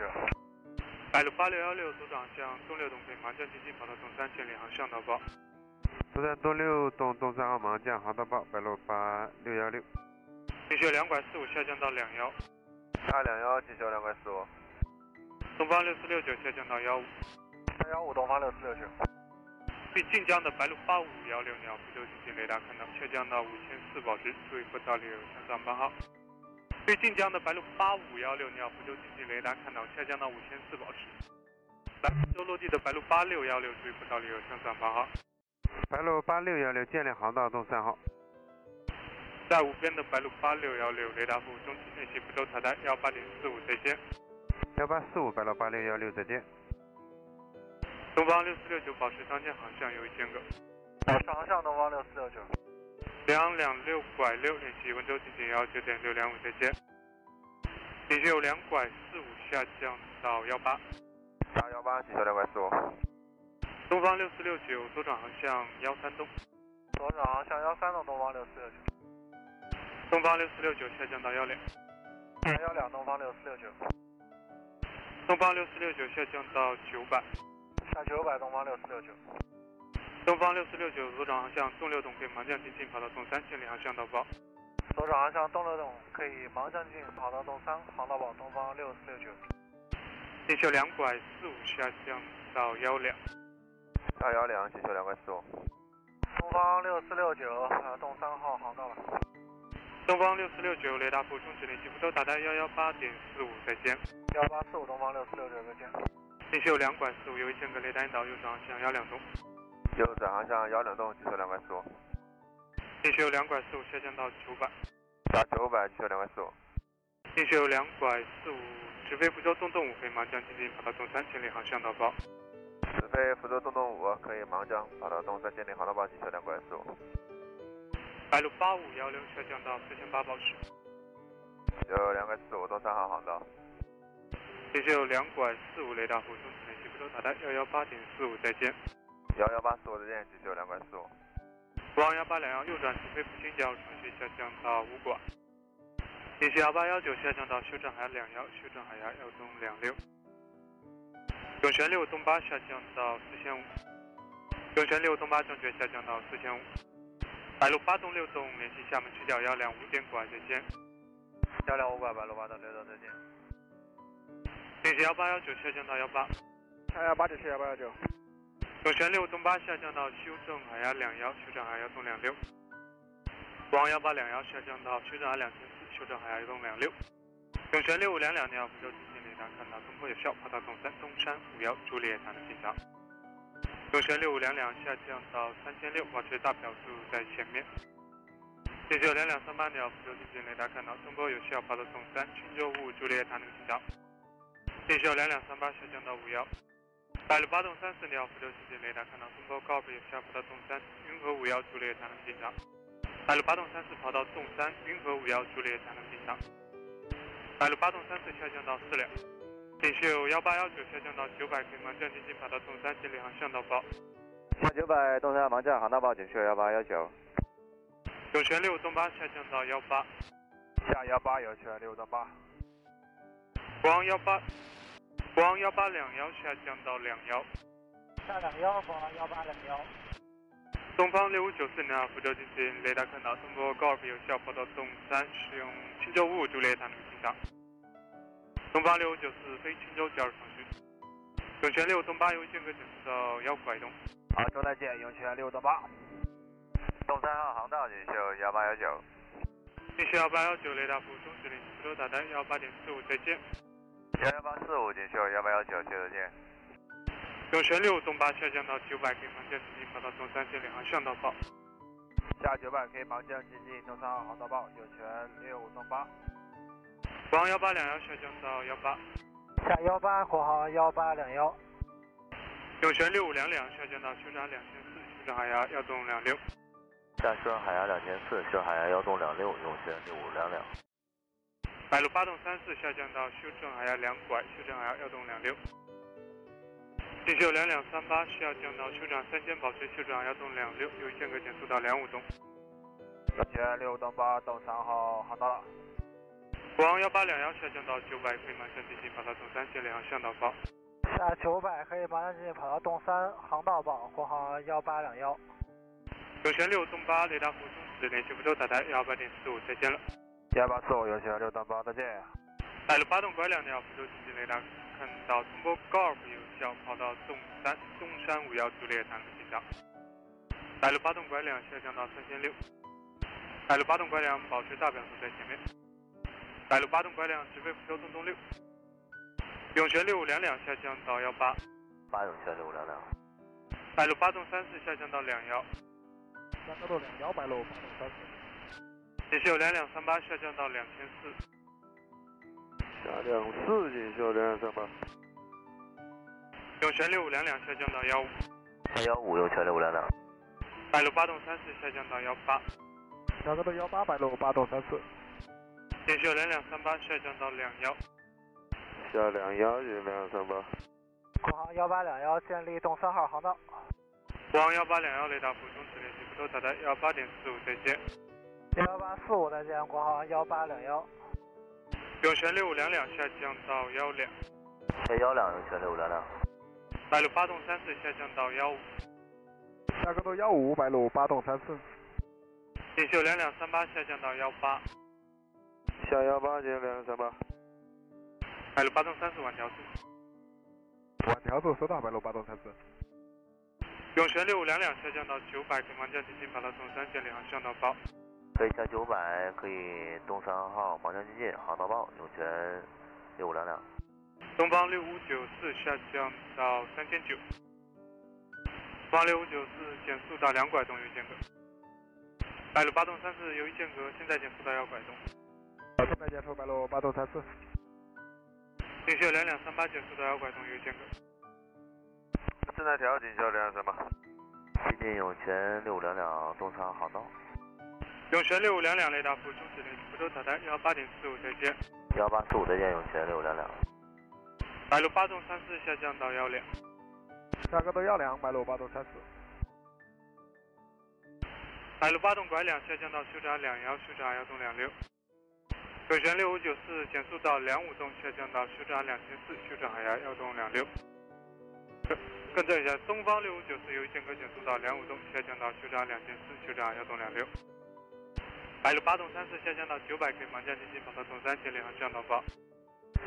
白鹭八六幺六，左转向东六东北，麻将进近跑道东三千里航向导报。左转东六东东三号麻将航道报，白鹭八六幺六。地球两拐四五下降到两幺。二两幺，地球两拐四五。东方六四六九下降到幺五。下幺五，东方六四六九。对晋江的白鹭八五幺六，鸟福州进行雷达看到，下降到五千四保持，注意不到六向上八号。对晋江的白鹭八五幺六，鸟福州进行雷达看到，下降到五千四保持。来福州落地的白鹭八六幺六，注意不到六向上八号。白鹭八六幺六，建立航道东三号。在无边的白鹭八六幺六，雷达服务中期练习福州塔台幺八点四五，再见。幺八四五，白鹭八六幺六，再见。东方六四六九保持当前航向，有一间隔。保持航向，东方六四六九。两两六拐六，联系温州进行幺九点六两五，再见。地球两拐四五下降到幺八。打幺八，地球两拐四五。东方六四六九，左转航向幺三东。左转航向幺三东，东方六四六九。东方六四六九下降到幺两。幺两，东方六四六九。东方六四六九下降到九百。下九百，东方六四六九。东方六四六九，左转航向东六东可以盲降进近跑道东三千里航向导报。左转航向东六东可以盲降进跑道东三航道报，东方六四六九。地球两拐四五下降到幺两。到幺两，地球两拐四五。东方六四六九，呃，东三号航道了。东方六四六九，雷达服务终止联系福州塔台幺幺八点四五，再见。幺八四五，东方六四六九，再见。地球两拐四五，由于间隔雷达引导，右转航向幺两东。右转航向幺两栋，地球两拐四五。地球两拐四五下降到九百。下九百，地球两拐四五。地球两拐四五，直飞福州东东五，可以盲降进近跑道东三千里航向导报。直飞福州东东五，可以盲降跑到东三千里航道报，地球两拐四五。白鹭八五幺六下降到四千八保持。地球两拐四五，东三号航道。地球两拐四五，雷达服务终止联系福州塔台幺幺八点四五，再见。幺幺八四五，再见，地球两拐四五。国航幺八两幺右转直飞福清角，顺序下降到五拐。地球幺八幺九下降到修正海两幺，修正海牙幺东两六。永泉六东八下降到四千五。永泉六东八正确下降到四千五。白鹭八栋六栋联系厦门区角幺两五点拐，再见。幺两五拐，白鹭八栋六栋，再见。联系幺八幺九下降到幺八。下幺八九，下幺八幺九。永泉六东八下降到修正海压两幺，修正海压东两六。国航幺八两幺下降到修正海两千四，修正海牙东两六。永泉六五两两，你好，福州进行雷达看到东坡有效，跑道东三东山五幺，朱丽叶塔的进场。永泉六五两两下降到三千六，保持大表速在前面。地球两两三八，你好，福州进行雷达看到东坡有效，跑道东三青州五，朱丽叶塔的进场。地球两两三八下降到五幺。白鹭八栋三四，你好，福州进行雷达看到东坡高北有效，跑道东三云和五幺，朱丽叶塔的进场。白鹭八栋三四跑到东三云和五幺，朱丽叶塔的进场。白鹭八栋三四下降到四两。地球幺八幺九下降到九百，可以盲降进近跑道东三千里航向导报。下九百，东三盲降航道报，警示幺八幺九。永泉六东八下降到幺八。下幺八，永泉六东八。国航幺八，国航幺八两幺下降到两幺。下两幺，国航幺八两幺。东方六五九四，零二，福州进行雷达看到通过高尔夫有效，跑道东三使用青州五五，朱丽叶塔能进场。东八六五九四飞青州加入程序。永泉六东八由间隔减速到幺拐东。好，周再见，永泉六东八。东三号航道，锦绣幺八幺九。地球幺八幺九雷达服务终止联系福州塔台幺八点四五，再见。幺幺八四五，锦绣幺八幺九，接着见。永泉六东八下降到九百，可以盲降进近跑道东三千里航向导报。下九百可以盲降进近东三号航道报，永泉六东八。国航幺八两幺下降到幺八。下幺八，国航幺八两幺。永泉六五两两下降到休战两千四，修正海牙幺洞两六。下修正海牙两千四，修正海牙幺洞两六，永泉六五两两。白鹭八洞三四下降到修正海牙两拐，修正海牙幺洞两六。进修两两三八下降到修正三千，保持修正海牙洞两六，由于间隔减速到两五洞。永泉六洞八洞三号航道了。国航幺八两幺下降到九百，可以马上进行跑道洞三，接联航向导报。下九百可以马上进行跑道洞三，航道报，国航幺八两幺。永泉六洞八雷达服中止，联系福州塔台幺八点四五，再见了。幺八四五，永泉六东八，再见。白鹭八洞拐两，你好，福州经济雷达看到通波高尔夫有效，跑道洞三，东山五幺朱烈谈频道。白鹭八洞拐两下降到三千六。白鹭八洞拐两保持大表速在前面。白路八栋拐两直飞福州东东六。永泉六五两两下降到幺八。八永泉六五两两。白路八洞三四下降到两幺。下高度两幺，白路八栋三四。锦绣两两三八下降到两千四。下降四，锦绣两两三八。永泉六五两两下降到幺五。下幺五，永泉六五两两。白路八栋三四下降到幺八。下高度幺八，白路八洞三四。锦绣两两三八下降到两幺。下两幺，锦两两三八。国航幺八两幺建立洞三号航道。国航幺八两幺雷达服中止，联系福州塔台幺八点四五，再见。幺八四五，再见，国航幺八两幺。永泉六五两两下降到幺两。下幺两，永泉六五两两。白鹭八栋三四下降到幺五。下高度幺五，白鹭八栋三四。锦绣两两三八下降到幺八。下幺八，锦两两三八。白鹭八栋三四晚调速。晚调速收到，白鹭八栋三四。永泉六五两两下降到九百，可盲降进行跑道洞三，建联航向导报。可以下九百，可以东三号盲降进近，航到报，永泉六五两两。东方六五九四下降到三千九。东方六五九四减速到两拐东，有间隔。白鹭八栋三四由于间隔，现在减速到幺拐洞。正在减速，白鹭八栋三四。锦绣两两三八九速到幺拐洞，有间隔。正在调，锦绣两两三八。接近永泉六五两两东昌航道。永泉六五两两雷达服中止，联系福州塔台幺八点四五，再见。幺八四五，再见，永泉六五两两。白鹭八栋三四下降到幺两。下高度幺两，白鹭八栋三四。白鹭八栋拐两下降到修正两幺，修正幺栋两六。永泉六五九四减速到两五洞，下降到修正两千四，修正海牙幺洞两六。更更正一下，东方六五九四由于间隔减速到两五洞，下降到修正两千四，修正幺洞两六。白鹭八洞三四下降到九百，K 盲降进近跑道洞三，建联航向导报。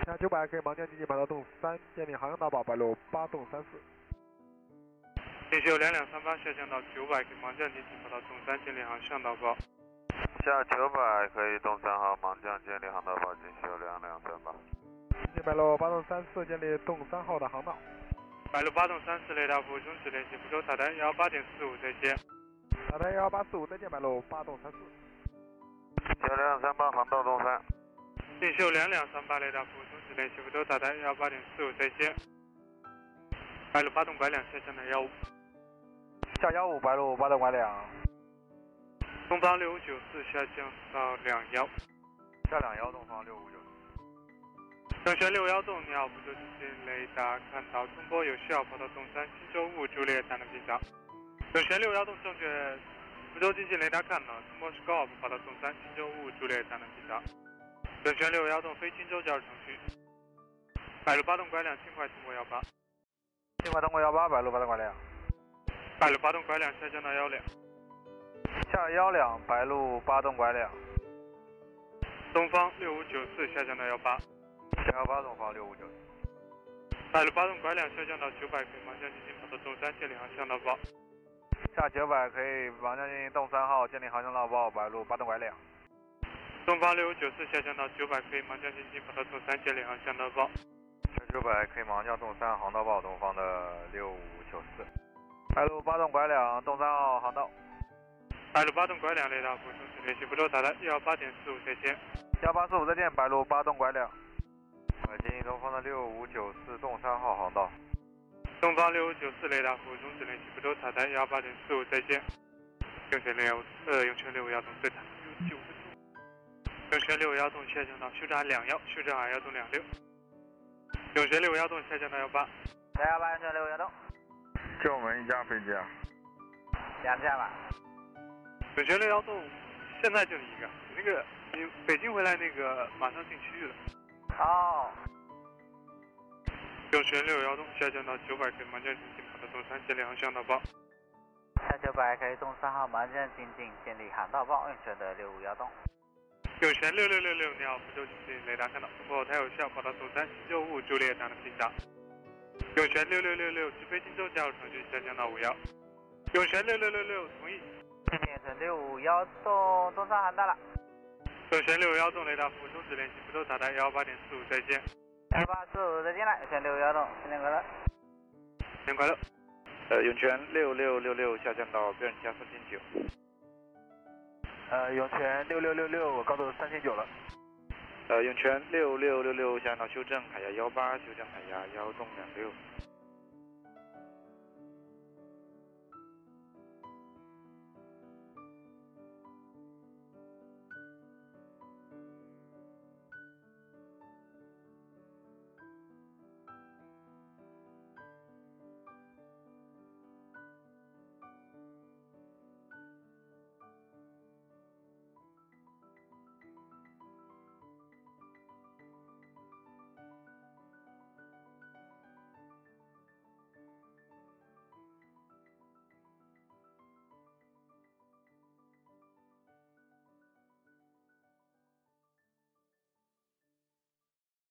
下九百 K 盲降进近跑道洞三，建立航向导报，白鹭八洞三四。锦绣两两三八下降到九百，K 盲降进近跑道洞三，建联航向导报。下九百可以东三号盲降建立航道报，锦绣两两三八。建白鹭八栋三四建立洞三号的航道。白鹭八栋三四雷达服中止，联系福州塔台幺八点四五，再见。塔台幺八四五，再见，白鹭八栋三四。九两两三八航道洞三。进修两两三八雷达服中止，联系福州塔台幺八点四五，再见。白鹭八栋拐两下降到幺五。下幺五，白鹭八栋拐两。东方六五九四下降到两幺。下两幺，东方六五九四。永泉六幺洞，你好，福州经济雷达看到中波有效，跑道东三，青州雾朱烈达能频道。永泉六幺洞正确，福州经济雷达看到中波是高尔夫，跑道洞三，青州雾朱烈达能频道。永泉六幺洞飞青州驾驶程序。百路八洞拐两，轻快通过幺八。轻快通过幺八，百路八洞拐两。百路八洞拐两下降到幺两。下幺两，白鹭八栋拐两。东方六五九四下降到幺八。下幺八，东方六五九四。白鹭八栋拐两下降到九百，可以盲降进行跑道东三，建立航向导报。下九百可以盲降进行洞三号，建立航向导报，白鹭八栋拐两。东方六五九四下降到九百，可以盲降进行跑道洞三，建立航向导报。下九百可以盲降洞三，航道报，东方的六五九四。白鹭八栋拐两，洞三号航道。白鹭八栋拐两雷达服中止，联系福州塔台幺八点四五，再见。幺八四五再见，白鹭八栋拐两。进行东方的六五九四洞三号航道。东方六五九四雷达服务终止联系福州塔台幺八点四五再见。永泉六呃永泉六五幺洞对塔有九分钟。永泉六五幺洞下降到修正两幺，修正二幺洞两六。永泉六五幺洞下降到幺八。三幺八永泉六五幺洞。就我们一架飞机啊。两架吧。永泉六幺洞现在就你一个，那个你北京回来那个马上进区域了。哦。永泉六幺洞下降到九百 K，盲降进近跑道东山，建立航向导报。下九百 K 东三号盲降进近，建立航道报。永泉的六五幺洞。永泉六六六六，你好，福州进近雷达看到，通过台有效，跑到东山，七九五朱丽叶，打的进达。永泉六六六六，直飞荆州，加入程序下降到五幺。永泉六六六六，同意。六五幺洞，东山航到了。永泉六五幺洞雷达服务终止联系福州塔台幺八点四五，再见。幺八四五再见了，永泉六五幺洞，新年快乐。新年快乐。呃，永泉六六六六下降到标准加三千九。呃，永泉六六六六，高度三千九了。呃，永泉六六六六下降到修正海压幺八，修正海压幺洞两六。